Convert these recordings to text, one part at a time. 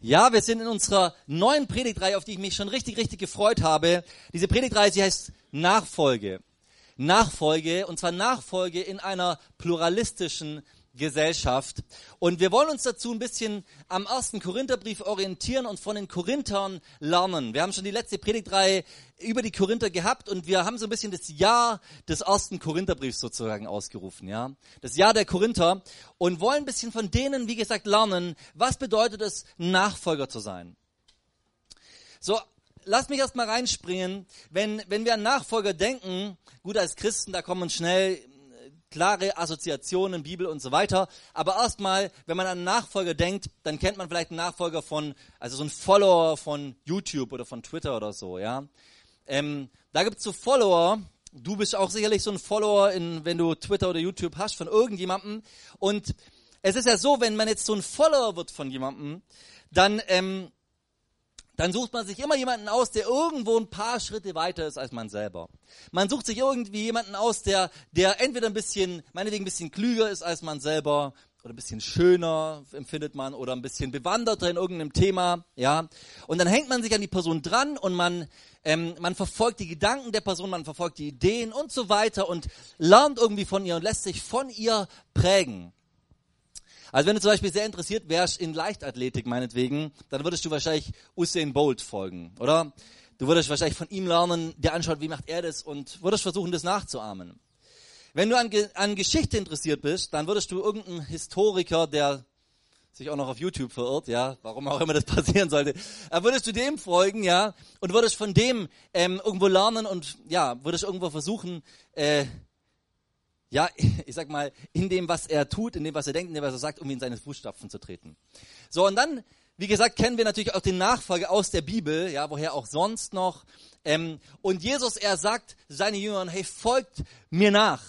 Ja, wir sind in unserer neuen Predigtreihe, auf die ich mich schon richtig, richtig gefreut habe. Diese Predigtreihe, sie heißt Nachfolge. Nachfolge, und zwar Nachfolge in einer pluralistischen Gesellschaft. Und wir wollen uns dazu ein bisschen am ersten Korintherbrief orientieren und von den Korinthern lernen. Wir haben schon die letzte Predigtreihe über die Korinther gehabt und wir haben so ein bisschen das Jahr des ersten Korintherbriefs sozusagen ausgerufen, ja. Das Jahr der Korinther und wollen ein bisschen von denen, wie gesagt, lernen, was bedeutet es, Nachfolger zu sein. So, lass mich erst mal reinspringen. Wenn, wenn wir an Nachfolger denken, gut, als Christen, da kommen uns schnell klare Assoziationen, Bibel und so weiter. Aber erstmal, wenn man an Nachfolger denkt, dann kennt man vielleicht einen Nachfolger von, also so einen Follower von YouTube oder von Twitter oder so, ja. Ähm, da gibt's so Follower, du bist auch sicherlich so ein Follower, in, wenn du Twitter oder YouTube hast, von irgendjemandem. Und es ist ja so, wenn man jetzt so ein Follower wird von jemandem, dann ähm, dann sucht man sich immer jemanden aus, der irgendwo ein paar Schritte weiter ist als man selber. Man sucht sich irgendwie jemanden aus, der, der entweder ein bisschen, meinetwegen ein bisschen klüger ist als man selber oder ein bisschen schöner empfindet man oder ein bisschen bewanderter in irgendeinem Thema, ja. Und dann hängt man sich an die Person dran und man, ähm, man verfolgt die Gedanken der Person, man verfolgt die Ideen und so weiter und lernt irgendwie von ihr und lässt sich von ihr prägen. Also wenn du zum Beispiel sehr interessiert wärst in Leichtathletik meinetwegen, dann würdest du wahrscheinlich Usain Bolt folgen, oder? Du würdest wahrscheinlich von ihm lernen, der anschaut, wie macht er das und würdest versuchen, das nachzuahmen. Wenn du an, an Geschichte interessiert bist, dann würdest du irgendeinen Historiker, der sich auch noch auf YouTube verirrt, ja, warum auch immer das passieren sollte, äh, würdest du dem folgen, ja, und würdest von dem ähm, irgendwo lernen und ja, würdest irgendwo versuchen, äh, ja, ich sag mal, in dem, was er tut, in dem, was er denkt, in dem, was er sagt, um in seine Fußstapfen zu treten. So, und dann, wie gesagt, kennen wir natürlich auch den Nachfolger aus der Bibel, ja, woher auch sonst noch. Ähm, und Jesus, er sagt seine Jüngern, hey, folgt mir nach.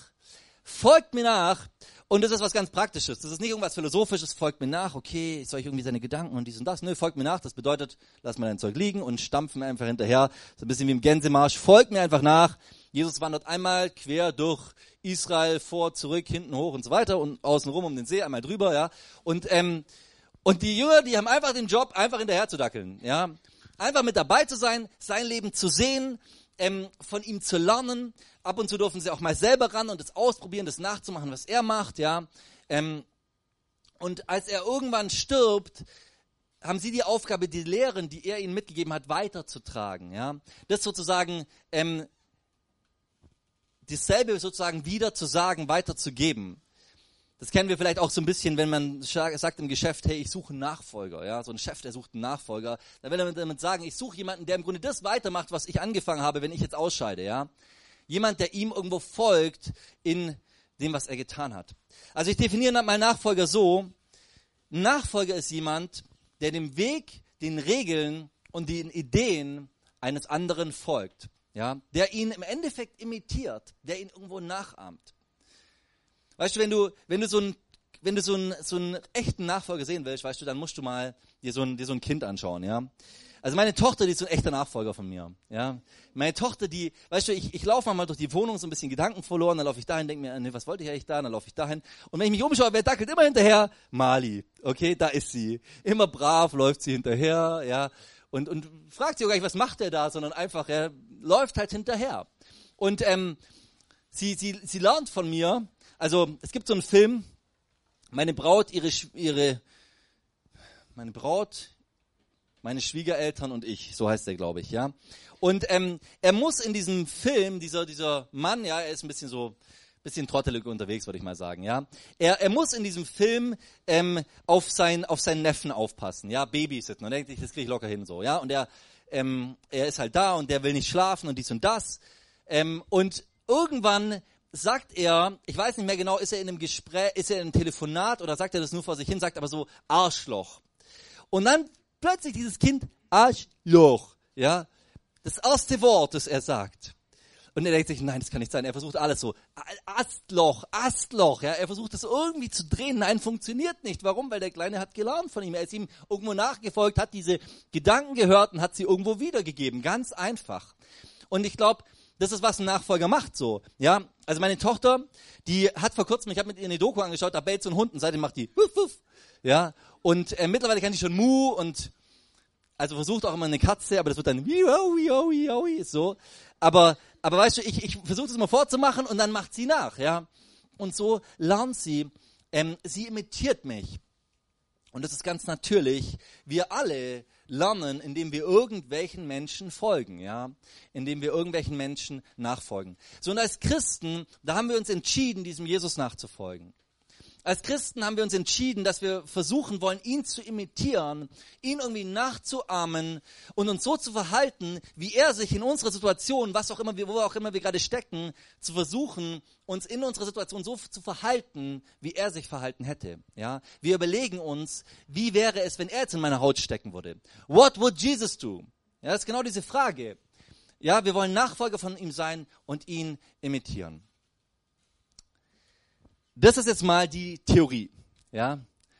Folgt mir nach. Und das ist was ganz Praktisches. Das ist nicht irgendwas Philosophisches, folgt mir nach, okay, soll ich irgendwie seine Gedanken und dies und das? Nö, folgt mir nach. Das bedeutet, lass mal dein Zeug liegen und stampfen einfach hinterher. So ein bisschen wie im Gänsemarsch. Folgt mir einfach nach. Jesus wandert einmal quer durch Israel vor, zurück, hinten hoch und so weiter und außenrum um den See einmal drüber, ja. Und ähm, und die Jünger, die haben einfach den Job, einfach hinterher zu dackeln, ja. Einfach mit dabei zu sein, sein Leben zu sehen, ähm, von ihm zu lernen. Ab und zu dürfen sie auch mal selber ran und das ausprobieren, das nachzumachen, was er macht, ja. Ähm, und als er irgendwann stirbt, haben sie die Aufgabe, die Lehren, die er ihnen mitgegeben hat, weiterzutragen. Ja? Das sozusagen ähm, dasselbe sozusagen wieder zu sagen, weiterzugeben. Das kennen wir vielleicht auch so ein bisschen, wenn man sagt im Geschäft, hey, ich suche einen Nachfolger. Ja, so ein Chef, der sucht einen Nachfolger. Dann will er damit sagen, ich suche jemanden, der im Grunde das weitermacht, was ich angefangen habe, wenn ich jetzt ausscheide. Ja, jemand, der ihm irgendwo folgt in dem, was er getan hat. Also ich definiere mal Nachfolger so: Nachfolger ist jemand, der dem Weg, den Regeln und den Ideen eines anderen folgt ja, der ihn im Endeffekt imitiert, der ihn irgendwo nachahmt. Weißt du, wenn du, wenn du so ein wenn du so einen, so einen echten Nachfolger sehen willst, weißt du, dann musst du mal dir so ein, dir so ein Kind anschauen, ja. Also meine Tochter, die ist so ein echter Nachfolger von mir, ja. Meine Tochter, die, weißt du, ich, ich laufe mal durch die Wohnung so ein bisschen Gedanken verloren, dann laufe ich dahin, denke mir, nee, was wollte ich eigentlich da, dann laufe ich dahin. Und wenn ich mich umschaue, wer dackelt immer hinterher? Mali, okay, da ist sie. Immer brav läuft sie hinterher, ja. Und, und fragt sie auch gar nicht, was macht er da, sondern einfach, er läuft halt hinterher. Und ähm, sie, sie, sie lernt von mir, also es gibt so einen Film, meine Braut, ihre, ihre, meine Braut, meine Schwiegereltern und ich, so heißt der, glaube ich, ja. Und ähm, er muss in diesem Film, dieser, dieser Mann, ja, er ist ein bisschen so, bisschen trottelig unterwegs, würde ich mal sagen, ja. Er, er muss in diesem Film ähm, auf, sein, auf seinen Neffen aufpassen, ja, babysitten. Und er denkt das kriege ich locker hin, so, ja. Und er, ähm, er ist halt da und der will nicht schlafen und dies und das. Ähm, und irgendwann sagt er, ich weiß nicht mehr genau, ist er in einem Gespräch, ist er in einem Telefonat oder sagt er das nur vor sich hin, sagt aber so Arschloch. Und dann plötzlich dieses Kind Arschloch, ja, das erste Wort, das er sagt. Und er denkt sich, nein, das kann nicht sein. Er versucht alles so. Astloch, Astloch. Ja, er versucht das irgendwie zu drehen. Nein, funktioniert nicht. Warum? Weil der Kleine hat gelernt von ihm. Er ist ihm irgendwo nachgefolgt, hat diese Gedanken gehört und hat sie irgendwo wiedergegeben. Ganz einfach. Und ich glaube, das ist, was ein Nachfolger macht so. Ja, also meine Tochter, die hat vor kurzem, ich habe mit ihr eine Doku angeschaut, da bellt so ein Hund und seitdem macht die wuff, wuff. Ja, und äh, mittlerweile kann die schon Mu und also versucht auch immer eine Katze, aber das wird dann so. Aber, aber weißt du, ich, ich versuche das mal vorzumachen und dann macht sie nach, ja. Und so lernt sie, ähm, sie imitiert mich. Und das ist ganz natürlich. Wir alle lernen, indem wir irgendwelchen Menschen folgen, ja, indem wir irgendwelchen Menschen nachfolgen. So und als Christen, da haben wir uns entschieden, diesem Jesus nachzufolgen. Als Christen haben wir uns entschieden, dass wir versuchen wollen, ihn zu imitieren, ihn irgendwie nachzuahmen und uns so zu verhalten, wie er sich in unserer Situation, was auch immer wir, wo auch immer wir gerade stecken, zu versuchen, uns in unserer Situation so zu verhalten, wie er sich verhalten hätte. Ja, wir überlegen uns, wie wäre es, wenn er jetzt in meiner Haut stecken würde? What would Jesus do? Ja, das ist genau diese Frage. Ja, wir wollen Nachfolger von ihm sein und ihn imitieren. Das ist jetzt mal die Theorie. Ja,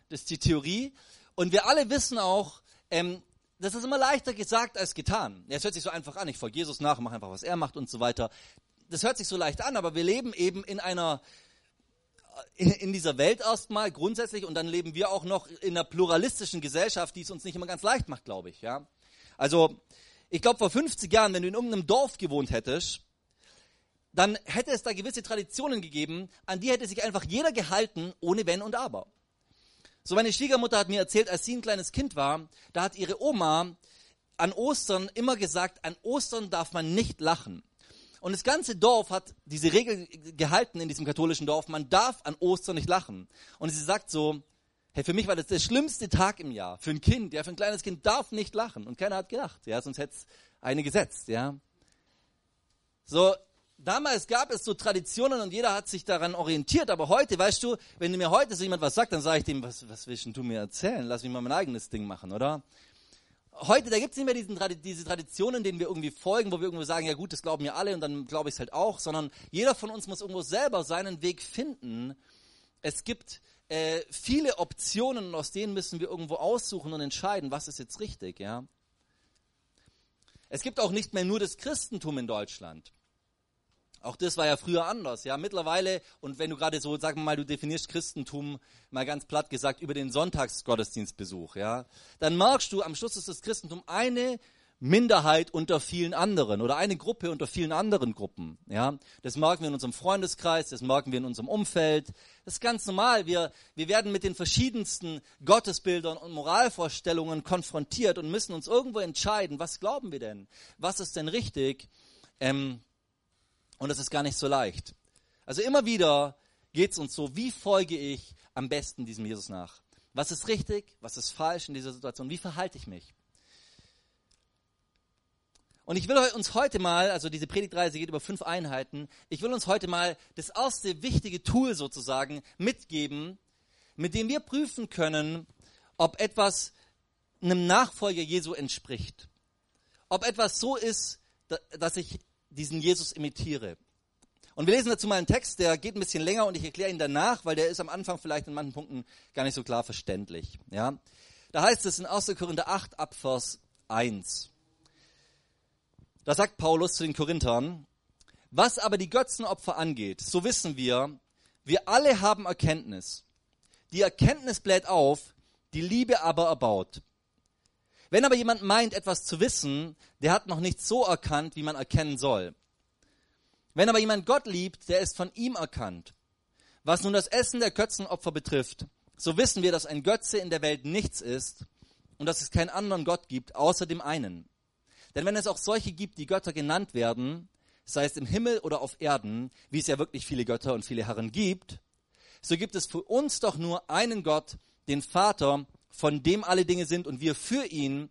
das ist die Theorie. Und wir alle wissen auch, ähm, das ist immer leichter gesagt als getan. Es hört sich so einfach an. Ich folge Jesus nach, mache einfach, was er macht und so weiter. Das hört sich so leicht an, aber wir leben eben in einer in, in dieser Welt erstmal grundsätzlich und dann leben wir auch noch in einer pluralistischen Gesellschaft, die es uns nicht immer ganz leicht macht, glaube ich. Ja, also ich glaube vor 50 Jahren, wenn du in irgendeinem Dorf gewohnt hättest dann hätte es da gewisse Traditionen gegeben, an die hätte sich einfach jeder gehalten, ohne Wenn und Aber. So meine Schwiegermutter hat mir erzählt, als sie ein kleines Kind war, da hat ihre Oma an Ostern immer gesagt, an Ostern darf man nicht lachen. Und das ganze Dorf hat diese Regel gehalten in diesem katholischen Dorf, man darf an Ostern nicht lachen. Und sie sagt so, hey, für mich war das der schlimmste Tag im Jahr. Für ein Kind, ja, für ein kleines Kind darf nicht lachen. Und keiner hat gelacht, ja, sonst hätte es eine gesetzt, ja. So, damals gab es so Traditionen und jeder hat sich daran orientiert, aber heute, weißt du, wenn mir heute so jemand was sagt, dann sage ich dem, was, was willst du mir erzählen? Lass mich mal mein eigenes Ding machen, oder? Heute, da gibt es nicht mehr diesen, diese Traditionen, denen wir irgendwie folgen, wo wir irgendwo sagen, ja gut, das glauben ja alle und dann glaube ich es halt auch, sondern jeder von uns muss irgendwo selber seinen Weg finden. Es gibt äh, viele Optionen und aus denen müssen wir irgendwo aussuchen und entscheiden, was ist jetzt richtig, ja. Es gibt auch nicht mehr nur das Christentum in Deutschland. Auch das war ja früher anders, ja. Mittlerweile, und wenn du gerade so, sagen wir mal, du definierst Christentum mal ganz platt gesagt über den Sonntagsgottesdienstbesuch, ja, dann merkst du, am Schluss ist das Christentum eine Minderheit unter vielen anderen oder eine Gruppe unter vielen anderen Gruppen, ja. Das merken wir in unserem Freundeskreis, das merken wir in unserem Umfeld. Das ist ganz normal. Wir, wir werden mit den verschiedensten Gottesbildern und Moralvorstellungen konfrontiert und müssen uns irgendwo entscheiden, was glauben wir denn? Was ist denn richtig? Ähm, und es ist gar nicht so leicht. Also immer wieder geht es uns so, wie folge ich am besten diesem Jesus nach? Was ist richtig? Was ist falsch in dieser Situation? Wie verhalte ich mich? Und ich will uns heute mal, also diese Predigtreise geht über fünf Einheiten, ich will uns heute mal das erste wichtige Tool sozusagen mitgeben, mit dem wir prüfen können, ob etwas einem Nachfolger Jesu entspricht. Ob etwas so ist, dass ich diesen Jesus imitiere. Und wir lesen dazu mal einen Text, der geht ein bisschen länger und ich erkläre ihn danach, weil der ist am Anfang vielleicht in manchen Punkten gar nicht so klar verständlich. Ja? Da heißt es in 1. Korinther 8 ab Vers 1. Da sagt Paulus zu den Korinthern, was aber die Götzenopfer angeht, so wissen wir, wir alle haben Erkenntnis. Die Erkenntnis bläht auf, die Liebe aber erbaut. Wenn aber jemand meint, etwas zu wissen, der hat noch nicht so erkannt, wie man erkennen soll. Wenn aber jemand Gott liebt, der ist von ihm erkannt. Was nun das Essen der Götzenopfer betrifft, so wissen wir, dass ein Götze in der Welt nichts ist und dass es keinen anderen Gott gibt, außer dem einen. Denn wenn es auch solche gibt, die Götter genannt werden, sei es im Himmel oder auf Erden, wie es ja wirklich viele Götter und viele Herren gibt, so gibt es für uns doch nur einen Gott, den Vater, von dem alle Dinge sind und wir für ihn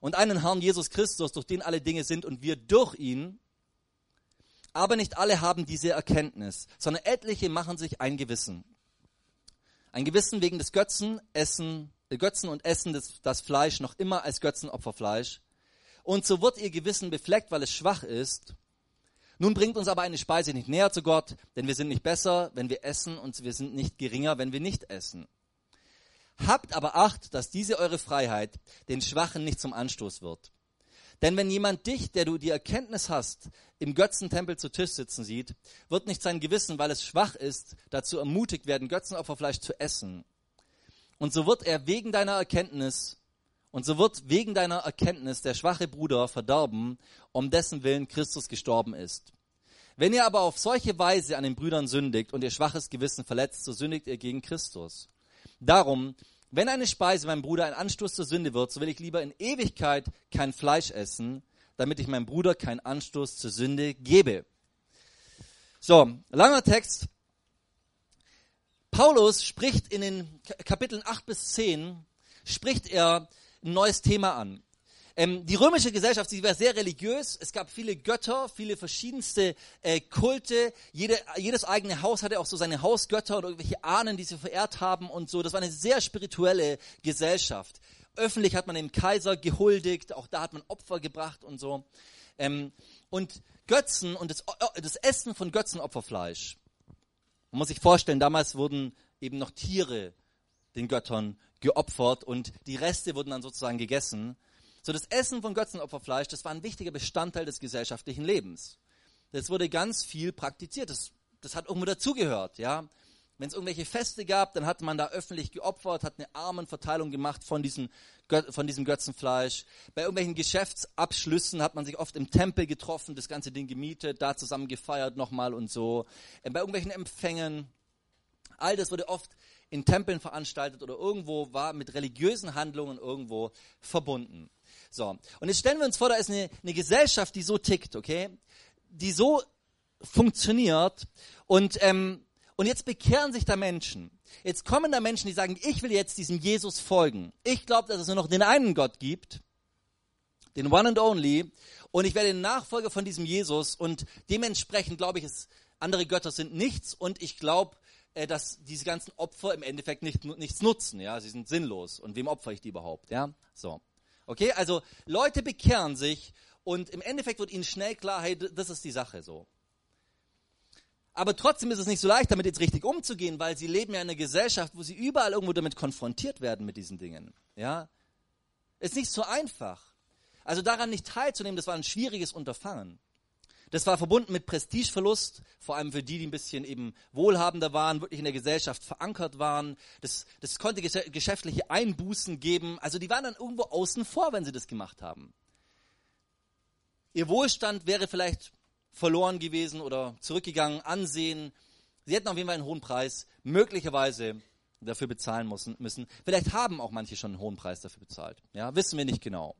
und einen Herrn Jesus Christus, durch den alle Dinge sind und wir durch ihn. Aber nicht alle haben diese Erkenntnis, sondern etliche machen sich ein Gewissen. Ein Gewissen wegen des Götzen, Essen, äh, Götzen und Essen des, das Fleisch noch immer als Götzenopferfleisch. Und so wird ihr Gewissen befleckt, weil es schwach ist. Nun bringt uns aber eine Speise nicht näher zu Gott, denn wir sind nicht besser, wenn wir essen und wir sind nicht geringer, wenn wir nicht essen. Habt aber Acht, dass diese eure Freiheit den Schwachen nicht zum Anstoß wird. Denn wenn jemand dich, der du die Erkenntnis hast, im Götzentempel zu Tisch sitzen sieht, wird nicht sein Gewissen, weil es schwach ist, dazu ermutigt werden, Götzenopferfleisch zu essen. Und so wird er wegen deiner Erkenntnis Und so wird wegen deiner Erkenntnis der schwache Bruder verdorben, um dessen Willen Christus gestorben ist. Wenn ihr aber auf solche Weise an den Brüdern sündigt und ihr schwaches Gewissen verletzt, so sündigt ihr gegen Christus. Darum, wenn eine Speise meinem Bruder ein Anstoß zur Sünde wird, so will ich lieber in Ewigkeit kein Fleisch essen, damit ich meinem Bruder keinen Anstoß zur Sünde gebe. So, langer Text. Paulus spricht in den Kapiteln 8 bis 10, spricht er ein neues Thema an. Ähm, die römische Gesellschaft, sie war sehr religiös. Es gab viele Götter, viele verschiedenste äh, Kulte. Jede, jedes eigene Haus hatte auch so seine Hausgötter oder irgendwelche Ahnen, die sie verehrt haben und so. Das war eine sehr spirituelle Gesellschaft. Öffentlich hat man dem Kaiser gehuldigt, auch da hat man Opfer gebracht und so. Ähm, und Götzen und das, das Essen von Götzenopferfleisch. Man muss sich vorstellen, damals wurden eben noch Tiere den Göttern geopfert und die Reste wurden dann sozusagen gegessen. So das Essen von Götzenopferfleisch, das war ein wichtiger Bestandteil des gesellschaftlichen Lebens. Das wurde ganz viel praktiziert. Das, das hat irgendwo dazugehört, ja. Wenn es irgendwelche Feste gab, dann hat man da öffentlich geopfert, hat eine Armenverteilung gemacht von diesem, von diesem Götzenfleisch. Bei irgendwelchen Geschäftsabschlüssen hat man sich oft im Tempel getroffen, das ganze Ding gemietet, da zusammen gefeiert nochmal und so. Äh, bei irgendwelchen Empfängen, all das wurde oft in Tempeln veranstaltet oder irgendwo war mit religiösen Handlungen irgendwo verbunden. So, und jetzt stellen wir uns vor, da ist eine, eine Gesellschaft, die so tickt, okay? Die so funktioniert und, ähm, und jetzt bekehren sich da Menschen. Jetzt kommen da Menschen, die sagen, ich will jetzt diesem Jesus folgen. Ich glaube, dass es nur noch den einen Gott gibt, den One and Only, und ich werde Nachfolger von diesem Jesus und dementsprechend glaube ich, es, andere Götter sind nichts und ich glaube, äh, dass diese ganzen Opfer im Endeffekt nicht, nichts nutzen, ja, sie sind sinnlos. Und wem opfere ich die überhaupt, ja? So. Okay, also Leute bekehren sich und im Endeffekt wird ihnen schnell klar, hey, das ist die Sache so. Aber trotzdem ist es nicht so leicht, damit jetzt richtig umzugehen, weil sie leben ja in einer Gesellschaft, wo sie überall irgendwo damit konfrontiert werden mit diesen Dingen. Ja, ist nicht so einfach. Also daran nicht teilzunehmen, das war ein schwieriges Unterfangen. Das war verbunden mit Prestigeverlust, vor allem für die, die ein bisschen eben wohlhabender waren, wirklich in der Gesellschaft verankert waren. Das, das konnte geschäftliche Einbußen geben. Also die waren dann irgendwo außen vor, wenn sie das gemacht haben. Ihr Wohlstand wäre vielleicht verloren gewesen oder zurückgegangen, Ansehen. Sie hätten auf jeden Fall einen hohen Preis möglicherweise dafür bezahlen müssen. Vielleicht haben auch manche schon einen hohen Preis dafür bezahlt. Ja, wissen wir nicht genau.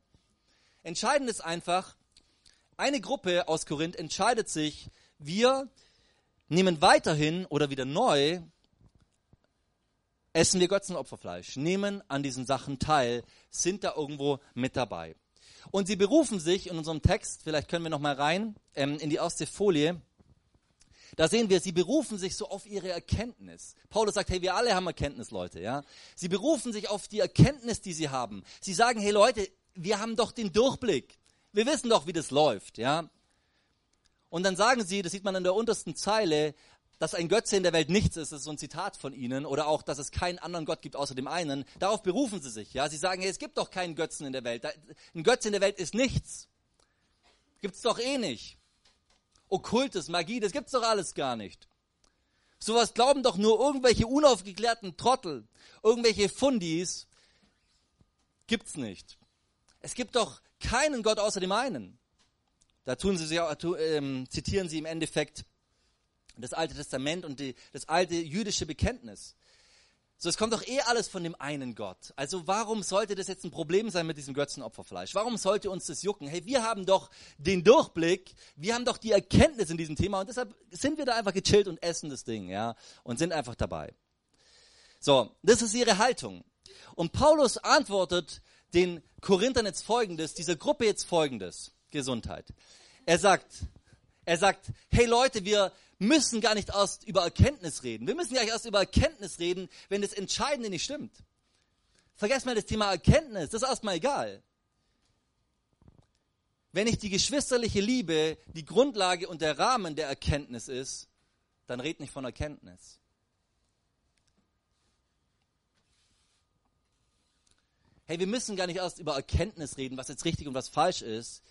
Entscheidend ist einfach, eine Gruppe aus Korinth entscheidet sich, wir nehmen weiterhin oder wieder neu, essen wir Götzenopferfleisch, nehmen an diesen Sachen teil, sind da irgendwo mit dabei. Und sie berufen sich in unserem Text, vielleicht können wir noch mal rein ähm, in die erste Folie. Da sehen wir, sie berufen sich so auf ihre Erkenntnis. Paulus sagt, hey, wir alle haben Erkenntnis, Leute, ja. Sie berufen sich auf die Erkenntnis, die sie haben. Sie sagen, hey Leute, wir haben doch den Durchblick. Wir wissen doch, wie das läuft, ja. Und dann sagen sie, das sieht man in der untersten Zeile, dass ein Götze in der Welt nichts ist, das ist so ein Zitat von ihnen, oder auch, dass es keinen anderen Gott gibt außer dem einen. Darauf berufen sie sich, ja. Sie sagen, hey, es gibt doch keinen Götzen in der Welt. Ein Götze in der Welt ist nichts. Gibt's doch eh nicht. Okkultes, Magie, das gibt's doch alles gar nicht. Sowas glauben doch nur irgendwelche unaufgeklärten Trottel, irgendwelche Fundis. Gibt's nicht. Es gibt doch keinen Gott außer dem einen. Da tun sie, äh, zitieren sie im Endeffekt das Alte Testament und die, das alte jüdische Bekenntnis. So, es kommt doch eh alles von dem einen Gott. Also warum sollte das jetzt ein Problem sein mit diesem Götzenopferfleisch? Warum sollte uns das jucken? Hey, wir haben doch den Durchblick, wir haben doch die Erkenntnis in diesem Thema und deshalb sind wir da einfach gechillt und essen das Ding, ja, und sind einfach dabei. So, das ist ihre Haltung. Und Paulus antwortet den Korinthern jetzt folgendes, dieser Gruppe jetzt folgendes. Gesundheit. Er sagt, er sagt, hey Leute, wir müssen gar nicht erst über Erkenntnis reden. Wir müssen gar nicht erst über Erkenntnis reden, wenn das Entscheidende nicht stimmt. Vergesst mal das Thema Erkenntnis, das ist erstmal egal. Wenn nicht die geschwisterliche Liebe die Grundlage und der Rahmen der Erkenntnis ist, dann red nicht von Erkenntnis. Hey, wir müssen gar nicht erst über Erkenntnis reden, was jetzt richtig und was falsch ist,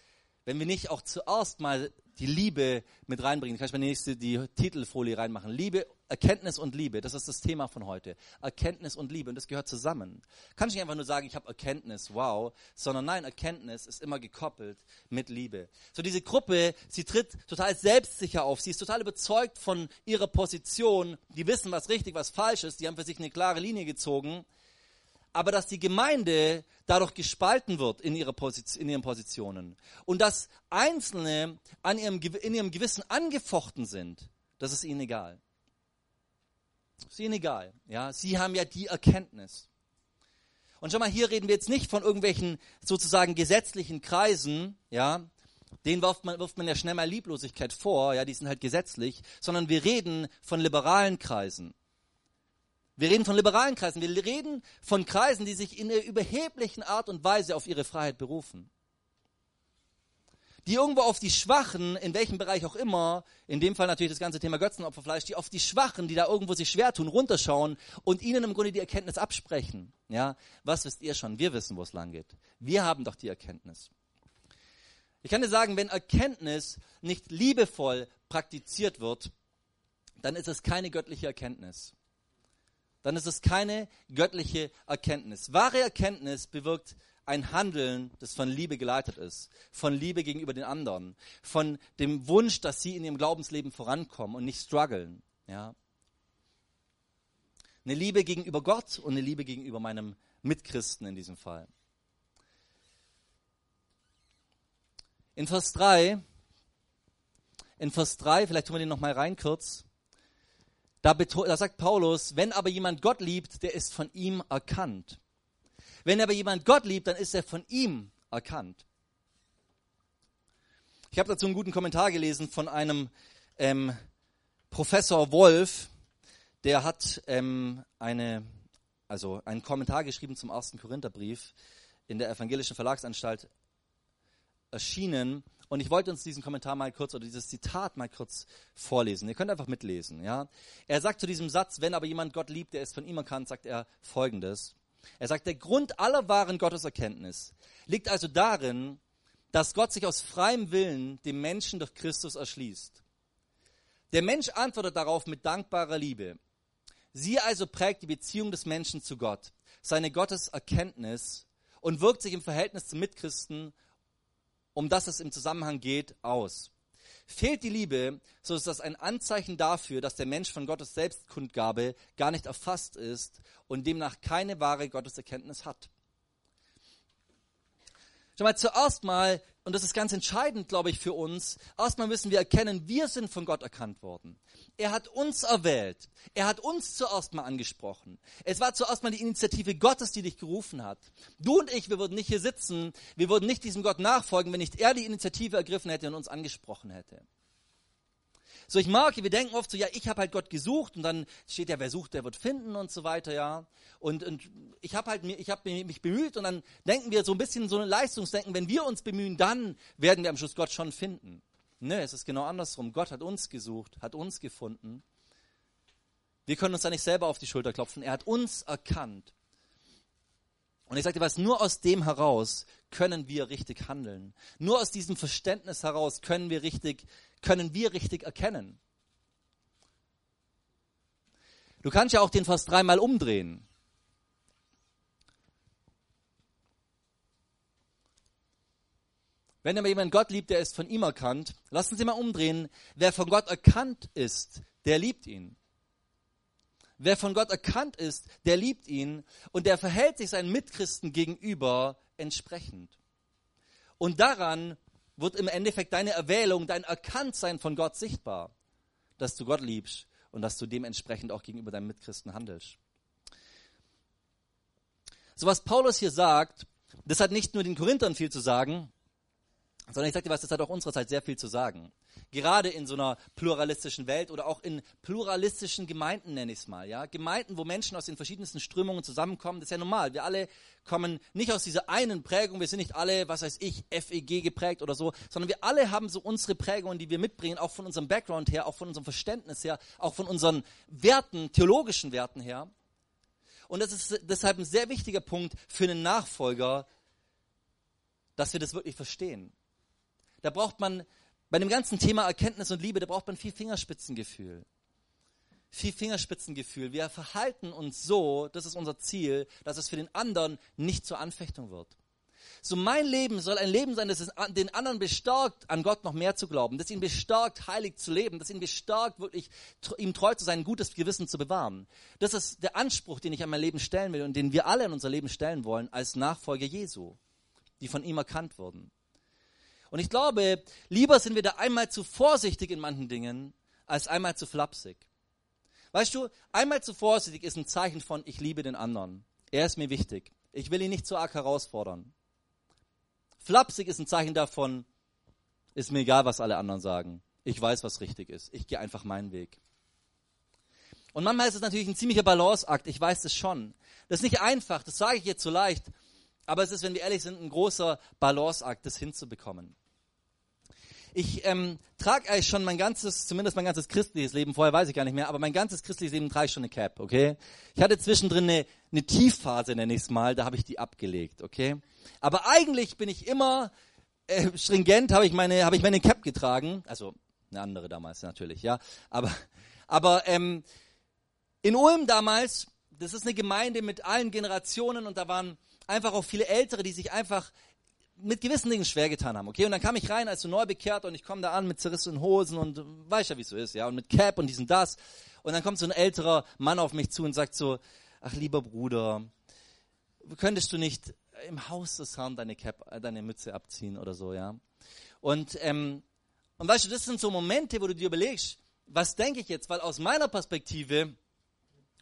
wenn wir nicht auch zuerst mal die Liebe mit reinbringen. Kann ich mal die nächste, die Titelfolie reinmachen. Liebe, Erkenntnis und Liebe, das ist das Thema von heute. Erkenntnis und Liebe und das gehört zusammen. Kann ich nicht einfach nur sagen, ich habe Erkenntnis, wow, sondern nein, Erkenntnis ist immer gekoppelt mit Liebe. So diese Gruppe, sie tritt total selbstsicher auf, sie ist total überzeugt von ihrer Position, die wissen, was richtig, was falsch ist, die haben für sich eine klare Linie gezogen aber dass die Gemeinde dadurch gespalten wird in, ihre Position, in ihren Positionen und dass Einzelne an ihrem, in ihrem Gewissen angefochten sind, das ist ihnen egal. Das ist ihnen egal. Ja? Sie haben ja die Erkenntnis. Und schau mal, hier reden wir jetzt nicht von irgendwelchen sozusagen gesetzlichen Kreisen, ja, denen wirft man, wirft man ja schnell mal Lieblosigkeit vor, ja, die sind halt gesetzlich, sondern wir reden von liberalen Kreisen. Wir reden von liberalen Kreisen. Wir reden von Kreisen, die sich in der überheblichen Art und Weise auf ihre Freiheit berufen. Die irgendwo auf die Schwachen, in welchem Bereich auch immer, in dem Fall natürlich das ganze Thema Götzenopferfleisch, die auf die Schwachen, die da irgendwo sich schwer tun, runterschauen und ihnen im Grunde die Erkenntnis absprechen. Ja, was wisst ihr schon? Wir wissen, wo es lang geht. Wir haben doch die Erkenntnis. Ich kann dir sagen, wenn Erkenntnis nicht liebevoll praktiziert wird, dann ist es keine göttliche Erkenntnis dann ist es keine göttliche Erkenntnis. Wahre Erkenntnis bewirkt ein Handeln, das von Liebe geleitet ist, von Liebe gegenüber den anderen, von dem Wunsch, dass sie in ihrem Glaubensleben vorankommen und nicht strugglen. Ja? Eine Liebe gegenüber Gott und eine Liebe gegenüber meinem Mitchristen in diesem Fall. In Vers 3, in Vers 3, vielleicht tun wir den nochmal rein kurz. Da, da sagt Paulus, wenn aber jemand Gott liebt, der ist von ihm erkannt. Wenn aber jemand Gott liebt, dann ist er von ihm erkannt. Ich habe dazu einen guten Kommentar gelesen von einem ähm, Professor Wolf, der hat ähm, eine, also einen Kommentar geschrieben zum ersten Korintherbrief in der Evangelischen Verlagsanstalt erschienen und ich wollte uns diesen Kommentar mal kurz oder dieses Zitat mal kurz vorlesen. Ihr könnt einfach mitlesen. Ja? Er sagt zu diesem Satz, wenn aber jemand Gott liebt, der ist von ihm erkannt, sagt er folgendes. Er sagt, der Grund aller wahren Gotteserkenntnis liegt also darin, dass Gott sich aus freiem Willen dem Menschen durch Christus erschließt. Der Mensch antwortet darauf mit dankbarer Liebe. Sie also prägt die Beziehung des Menschen zu Gott, seine Gotteserkenntnis und wirkt sich im Verhältnis zum Mitchristen um das es im Zusammenhang geht, aus. Fehlt die Liebe, so ist das ein Anzeichen dafür, dass der Mensch von Gottes Selbstkundgabe gar nicht erfasst ist und demnach keine wahre Gotteserkenntnis hat. Schau mal, zuerst mal, und das ist ganz entscheidend, glaube ich, für uns, erstmal müssen wir erkennen, wir sind von Gott erkannt worden. Er hat uns erwählt. Er hat uns zuerst mal angesprochen. Es war zuerst mal die Initiative Gottes, die dich gerufen hat. Du und ich, wir würden nicht hier sitzen, wir würden nicht diesem Gott nachfolgen, wenn nicht er die Initiative ergriffen hätte und uns angesprochen hätte. So, ich mag, wir denken oft so, ja, ich habe halt Gott gesucht und dann steht ja, wer sucht, der wird finden und so weiter, ja. Und, und ich habe halt ich hab mich bemüht und dann denken wir so ein bisschen so ein Leistungsdenken, wenn wir uns bemühen, dann werden wir am Schluss Gott schon finden. Ne, es ist genau andersrum. Gott hat uns gesucht, hat uns gefunden. Wir können uns da nicht selber auf die Schulter klopfen. Er hat uns erkannt. Und ich sagte was, nur aus dem heraus können wir richtig handeln. Nur aus diesem Verständnis heraus können wir richtig, können wir richtig erkennen. Du kannst ja auch den Vers dreimal umdrehen. Wenn aber jemand Gott liebt, der ist von ihm erkannt, lassen Sie mal umdrehen. Wer von Gott erkannt ist, der liebt ihn. Wer von Gott erkannt ist, der liebt ihn und der verhält sich seinen Mitchristen gegenüber entsprechend. Und daran wird im Endeffekt deine Erwählung, dein Erkanntsein von Gott sichtbar, dass du Gott liebst und dass du dementsprechend auch gegenüber deinem Mitchristen handelst. So was Paulus hier sagt, das hat nicht nur den Korinthern viel zu sagen, sondern ich sage dir was, das hat auch unserer Zeit sehr viel zu sagen. Gerade in so einer pluralistischen Welt oder auch in pluralistischen Gemeinden nenne ich es mal. Ja? Gemeinden, wo Menschen aus den verschiedensten Strömungen zusammenkommen, das ist ja normal. Wir alle kommen nicht aus dieser einen Prägung, wir sind nicht alle, was weiß ich, FEG geprägt oder so, sondern wir alle haben so unsere Prägungen, die wir mitbringen, auch von unserem Background her, auch von unserem Verständnis her, auch von unseren Werten, theologischen Werten her. Und das ist deshalb ein sehr wichtiger Punkt für einen Nachfolger, dass wir das wirklich verstehen. Da braucht man bei dem ganzen Thema Erkenntnis und Liebe, da braucht man viel Fingerspitzengefühl. Viel Fingerspitzengefühl. Wir verhalten uns so, das ist unser Ziel, dass es für den anderen nicht zur Anfechtung wird. So mein Leben soll ein Leben sein, das den anderen bestärkt, an Gott noch mehr zu glauben, das ihn bestärkt, heilig zu leben, das ihn bestärkt, wirklich ihm treu zu sein, ein gutes Gewissen zu bewahren. Das ist der Anspruch, den ich an mein Leben stellen will und den wir alle in unser Leben stellen wollen als Nachfolger Jesu, die von ihm erkannt wurden. Und ich glaube, lieber sind wir da einmal zu vorsichtig in manchen Dingen, als einmal zu flapsig. Weißt du, einmal zu vorsichtig ist ein Zeichen von, ich liebe den anderen. Er ist mir wichtig. Ich will ihn nicht zu arg herausfordern. Flapsig ist ein Zeichen davon, ist mir egal, was alle anderen sagen. Ich weiß, was richtig ist. Ich gehe einfach meinen Weg. Und manchmal ist es natürlich ein ziemlicher Balanceakt. Ich weiß das schon. Das ist nicht einfach. Das sage ich jetzt so leicht. Aber es ist, wenn wir ehrlich sind, ein großer Balanceakt, das hinzubekommen. Ich ähm, trage eigentlich schon mein ganzes, zumindest mein ganzes christliches Leben, vorher weiß ich gar nicht mehr, aber mein ganzes christliches Leben trage ich schon eine Cap, okay? Ich hatte zwischendrin eine, eine Tiefphase, nenne ich es mal, da habe ich die abgelegt, okay? Aber eigentlich bin ich immer äh, stringent, habe ich meine, habe ich meine Cap getragen, also eine andere damals natürlich, ja, aber, aber ähm, in Ulm damals, das ist eine Gemeinde mit allen Generationen und da waren einfach auch viele Ältere, die sich einfach mit gewissen Dingen schwer getan haben, okay? Und dann kam ich rein als so neu bekehrt und ich komme da an mit zerrissenen Hosen und weiß ja, wie es so ist, ja, und mit Cap und diesen das. Und dann kommt so ein älterer Mann auf mich zu und sagt so, ach lieber Bruder, könntest du nicht im Haus des Herrn deine Cap, deine Mütze abziehen oder so, ja? Und, ähm, und weißt du, das sind so Momente, wo du dir überlegst, was denke ich jetzt? Weil aus meiner Perspektive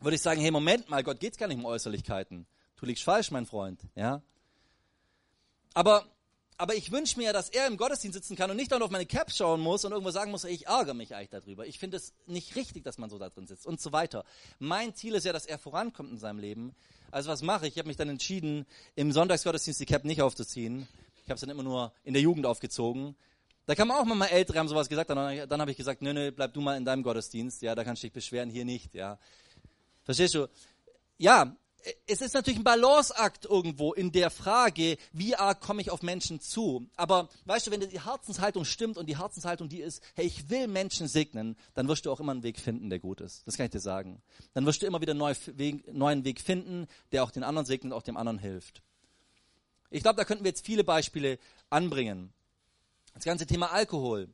würde ich sagen, hey, Moment mal, Gott geht's gar nicht um Äußerlichkeiten. Du liegst falsch, mein Freund, ja? Aber, aber ich wünsche mir, dass er im Gottesdienst sitzen kann und nicht dann auf meine Cap schauen muss und irgendwo sagen muss, ich ärgere mich eigentlich darüber. Ich finde es nicht richtig, dass man so da drin sitzt und so weiter. Mein Ziel ist ja, dass er vorankommt in seinem Leben. Also was mache ich? Ich habe mich dann entschieden, im Sonntagsgottesdienst die Cap nicht aufzuziehen. Ich habe es dann immer nur in der Jugend aufgezogen. Da kann auch mal Ältere haben sowas gesagt, dann, dann habe ich gesagt, nö, nö, bleib du mal in deinem Gottesdienst, ja, da kannst du dich beschweren, hier nicht, ja. Verstehst du? Ja, es ist natürlich ein Balanceakt irgendwo in der Frage, wie arg komme ich auf Menschen zu. Aber weißt du, wenn die Herzenshaltung stimmt und die Herzenshaltung die ist, hey, ich will Menschen segnen, dann wirst du auch immer einen Weg finden, der gut ist. Das kann ich dir sagen. Dann wirst du immer wieder einen neuen Weg finden, der auch den anderen segnet, auch dem anderen hilft. Ich glaube, da könnten wir jetzt viele Beispiele anbringen. Das ganze Thema Alkohol.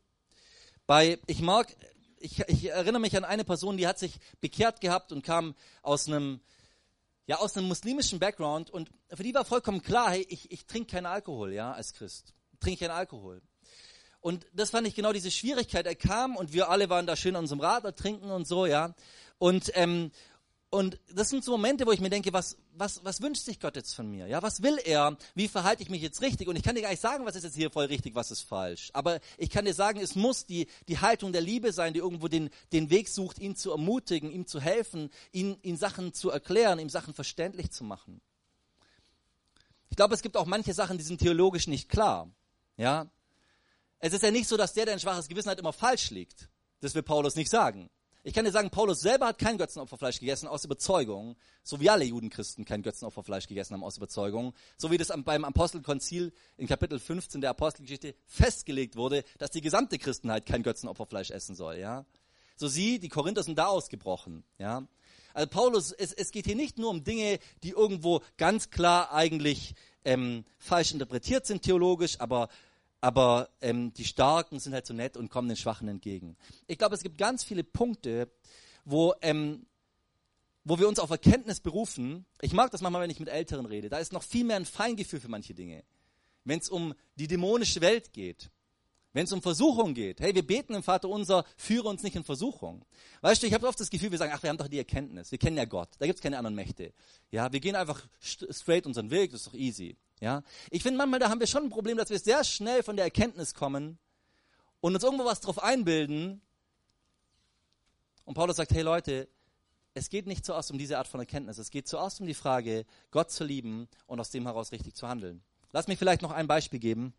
Bei, ich mag, ich, ich erinnere mich an eine Person, die hat sich bekehrt gehabt und kam aus einem ja, aus einem muslimischen Background und für die war vollkommen klar, hey, ich, ich trinke keinen Alkohol, ja, als Christ. Trinke keinen Alkohol. Und das fand ich genau diese Schwierigkeit. Er kam und wir alle waren da schön an unserem Radler trinken und so, ja. Und, ähm, und das sind so Momente, wo ich mir denke, was, was, was wünscht sich Gott jetzt von mir? Ja, was will er? Wie verhalte ich mich jetzt richtig? Und ich kann dir gar nicht sagen, was ist jetzt hier voll richtig, was ist falsch. Aber ich kann dir sagen, es muss die, die Haltung der Liebe sein, die irgendwo den, den Weg sucht, ihn zu ermutigen, ihm zu helfen, ihn, ihn Sachen zu erklären, ihm Sachen verständlich zu machen. Ich glaube, es gibt auch manche Sachen, die sind theologisch nicht klar. Ja, es ist ja nicht so, dass der, der ein schwaches Gewissen hat, immer falsch liegt. Das will Paulus nicht sagen. Ich kann dir sagen, Paulus selber hat kein Götzenopferfleisch gegessen aus Überzeugung, so wie alle Judenchristen kein Götzenopferfleisch gegessen haben aus Überzeugung, so wie das beim Apostelkonzil in Kapitel 15 der Apostelgeschichte festgelegt wurde, dass die gesamte Christenheit kein Götzenopferfleisch essen soll, ja. So sie, die Korinther sind da ausgebrochen, ja. Also Paulus, es, es geht hier nicht nur um Dinge, die irgendwo ganz klar eigentlich ähm, falsch interpretiert sind theologisch, aber aber ähm, die Starken sind halt so nett und kommen den Schwachen entgegen. Ich glaube, es gibt ganz viele Punkte, wo, ähm, wo wir uns auf Erkenntnis berufen. Ich mag das manchmal, wenn ich mit Älteren rede. Da ist noch viel mehr ein Feingefühl für manche Dinge. Wenn es um die dämonische Welt geht, wenn es um Versuchung geht. Hey, wir beten im Vater unser, führe uns nicht in Versuchung. Weißt du, ich habe oft das Gefühl, wir sagen, ach, wir haben doch die Erkenntnis. Wir kennen ja Gott. Da gibt es keine anderen Mächte. Ja, wir gehen einfach straight unseren Weg, das ist doch easy. Ja? Ich finde manchmal, da haben wir schon ein Problem, dass wir sehr schnell von der Erkenntnis kommen und uns irgendwo was drauf einbilden. Und Paulus sagt, hey Leute, es geht nicht zuerst um diese Art von Erkenntnis. Es geht zuerst um die Frage, Gott zu lieben und aus dem heraus richtig zu handeln. Lass mich vielleicht noch ein Beispiel geben,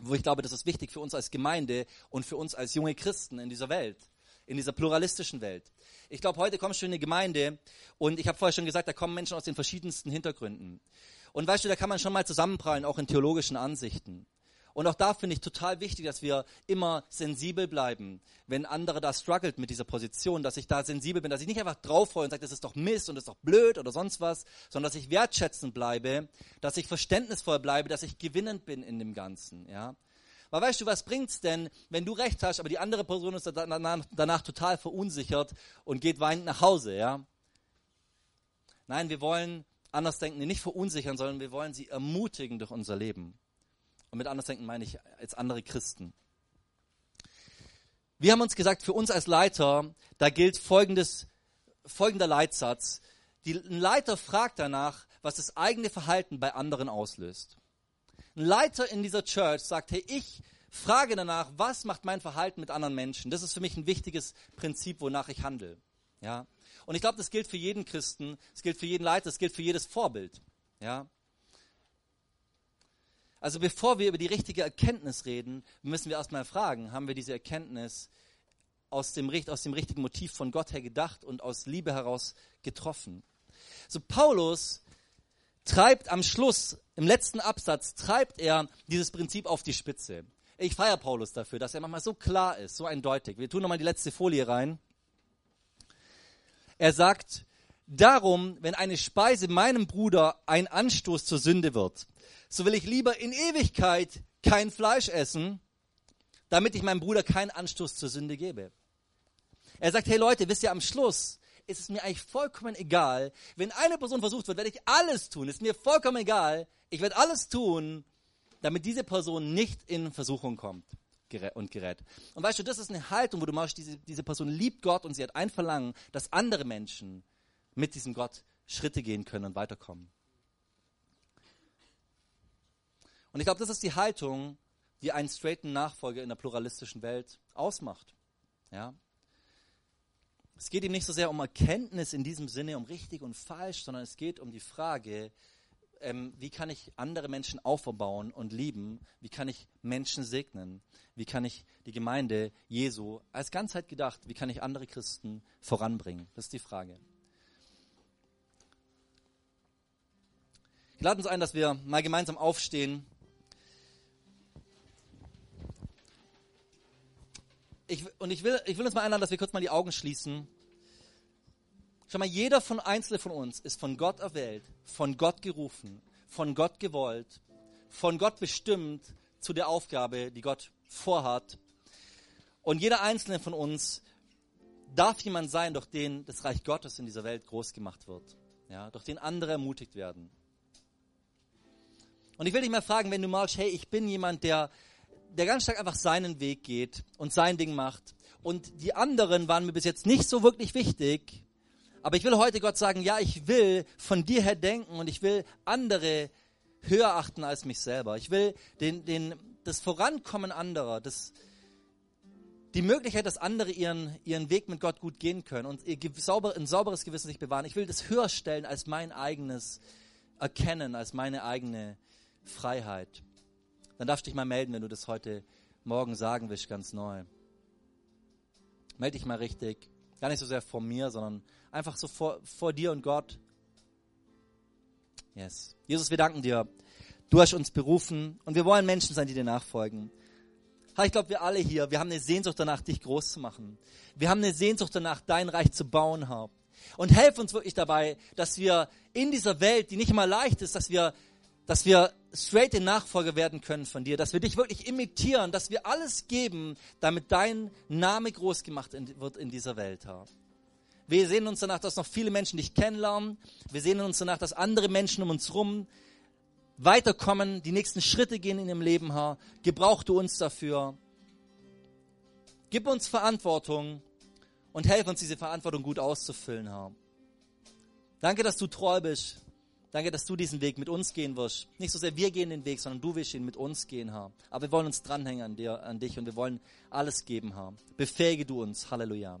wo ich glaube, das ist wichtig für uns als Gemeinde und für uns als junge Christen in dieser Welt, in dieser pluralistischen Welt. Ich glaube, heute kommst du in eine Gemeinde und ich habe vorher schon gesagt, da kommen Menschen aus den verschiedensten Hintergründen. Und weißt du, da kann man schon mal zusammenprallen, auch in theologischen Ansichten. Und auch da finde ich total wichtig, dass wir immer sensibel bleiben, wenn andere da struggelt mit dieser Position, dass ich da sensibel bin, dass ich nicht einfach draufheule und sage, das ist doch Mist und das ist doch blöd oder sonst was, sondern dass ich wertschätzend bleibe, dass ich verständnisvoll bleibe, dass ich gewinnend bin in dem Ganzen, ja. Weil weißt du, was bringt's denn, wenn du recht hast, aber die andere Person ist danach, danach total verunsichert und geht weinend nach Hause, ja? Nein, wir wollen Andersdenkende nicht verunsichern, sondern wir wollen sie ermutigen durch unser Leben. Und mit Andersdenken meine ich als andere Christen. Wir haben uns gesagt, für uns als Leiter, da gilt folgendes, folgender Leitsatz. Die, ein Leiter fragt danach, was das eigene Verhalten bei anderen auslöst. Ein Leiter in dieser Church sagt, hey, ich frage danach, was macht mein Verhalten mit anderen Menschen? Das ist für mich ein wichtiges Prinzip, wonach ich handle. Ja? Und ich glaube, das gilt für jeden Christen, es gilt für jeden Leiter, es gilt für jedes Vorbild. Ja? Also bevor wir über die richtige Erkenntnis reden, müssen wir erstmal fragen, haben wir diese Erkenntnis aus dem, aus dem richtigen Motiv von Gott her gedacht und aus Liebe heraus getroffen? So Paulus treibt am Schluss, im letzten Absatz, treibt er dieses Prinzip auf die Spitze. Ich feiere Paulus dafür, dass er manchmal so klar ist, so eindeutig. Wir tun nochmal die letzte Folie rein. Er sagt, darum, wenn eine Speise meinem Bruder ein Anstoß zur Sünde wird, so will ich lieber in Ewigkeit kein Fleisch essen, damit ich meinem Bruder keinen Anstoß zur Sünde gebe. Er sagt, hey Leute, wisst ihr, am Schluss ist es mir eigentlich vollkommen egal, wenn eine Person versucht wird, werde ich alles tun, ist mir vollkommen egal, ich werde alles tun, damit diese Person nicht in Versuchung kommt und gerät. Und weißt du, das ist eine Haltung, wo du machst, diese, diese Person liebt Gott und sie hat ein Verlangen, dass andere Menschen mit diesem Gott Schritte gehen können und weiterkommen. Und ich glaube, das ist die Haltung, die einen straighten Nachfolger in der pluralistischen Welt ausmacht. Ja? Es geht ihm nicht so sehr um Erkenntnis in diesem Sinne, um richtig und falsch, sondern es geht um die Frage, ähm, wie kann ich andere Menschen aufbauen und lieben? Wie kann ich Menschen segnen? Wie kann ich die Gemeinde Jesu als Ganzheit gedacht, wie kann ich andere Christen voranbringen? Das ist die Frage. Ich lade uns ein, dass wir mal gemeinsam aufstehen ich, und ich will, ich will uns mal einladen, dass wir kurz mal die Augen schließen. Schau mal, jeder von Einzelnen von uns ist von Gott erwählt, von Gott gerufen, von Gott gewollt, von Gott bestimmt zu der Aufgabe, die Gott vorhat. Und jeder Einzelne von uns darf jemand sein, durch den das Reich Gottes in dieser Welt groß gemacht wird. Ja, durch den andere ermutigt werden. Und ich will dich mal fragen, wenn du magst, hey, ich bin jemand, der der ganz stark einfach seinen Weg geht und sein Ding macht. Und die anderen waren mir bis jetzt nicht so wirklich wichtig. Aber ich will heute Gott sagen, ja, ich will von dir her denken und ich will andere höher achten als mich selber. Ich will den, den, das Vorankommen anderer, das, die Möglichkeit, dass andere ihren, ihren Weg mit Gott gut gehen können und ihr sauber, ein sauberes Gewissen sich bewahren. Ich will das höher stellen als mein eigenes Erkennen, als meine eigene Freiheit dann darfst du dich mal melden, wenn du das heute Morgen sagen willst, ganz neu. Melde dich mal richtig. Gar nicht so sehr vor mir, sondern einfach so vor, vor dir und Gott. Yes. Jesus, wir danken dir. Du hast uns berufen und wir wollen Menschen sein, die dir nachfolgen. Ich glaube, wir alle hier, wir haben eine Sehnsucht danach, dich groß zu machen. Wir haben eine Sehnsucht danach, dein Reich zu bauen, Herr. Und helf uns wirklich dabei, dass wir in dieser Welt, die nicht immer leicht ist, dass wir dass wir straight in Nachfolger werden können von dir, dass wir dich wirklich imitieren, dass wir alles geben, damit dein Name groß gemacht wird in dieser Welt, Herr. Wir sehen uns danach, dass noch viele Menschen dich kennenlernen. Wir sehen uns danach, dass andere Menschen um uns herum weiterkommen, die nächsten Schritte gehen in ihrem Leben, Herr. Gebrauch du uns dafür. Gib uns Verantwortung und helf uns, diese Verantwortung gut auszufüllen, Herr. Danke, dass du treu bist. Danke, dass du diesen Weg mit uns gehen wirst. Nicht so sehr wir gehen den Weg, sondern du wirst ihn mit uns gehen, Herr. Aber wir wollen uns dranhängen an, dir, an dich und wir wollen alles geben, Herr. Befähige du uns. Halleluja.